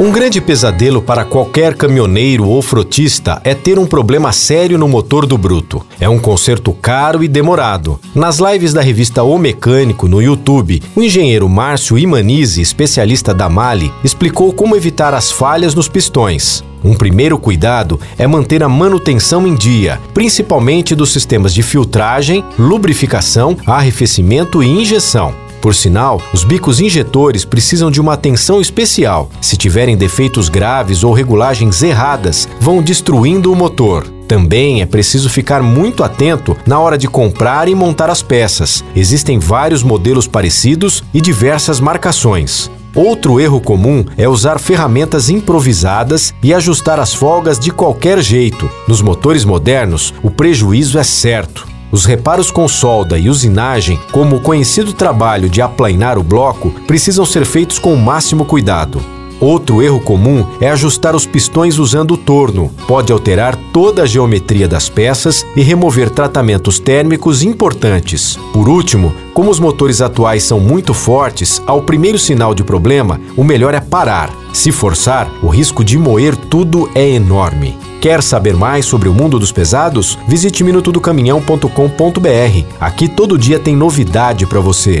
Um grande pesadelo para qualquer caminhoneiro ou frotista é ter um problema sério no motor do bruto. É um conserto caro e demorado. Nas lives da revista O Mecânico no YouTube, o engenheiro Márcio Imanize, especialista da Mali, explicou como evitar as falhas nos pistões. Um primeiro cuidado é manter a manutenção em dia, principalmente dos sistemas de filtragem, lubrificação, arrefecimento e injeção. Por sinal, os bicos injetores precisam de uma atenção especial. Se tiverem defeitos graves ou regulagens erradas, vão destruindo o motor. Também é preciso ficar muito atento na hora de comprar e montar as peças. Existem vários modelos parecidos e diversas marcações. Outro erro comum é usar ferramentas improvisadas e ajustar as folgas de qualquer jeito. Nos motores modernos, o prejuízo é certo. Os reparos com solda e usinagem, como o conhecido trabalho de aplainar o bloco, precisam ser feitos com o máximo cuidado. Outro erro comum é ajustar os pistões usando o torno. Pode alterar toda a geometria das peças e remover tratamentos térmicos importantes. Por último, como os motores atuais são muito fortes, ao primeiro sinal de problema, o melhor é parar. Se forçar, o risco de moer tudo é enorme. Quer saber mais sobre o mundo dos pesados? Visite minutodocaminhão.com.br. Aqui todo dia tem novidade para você.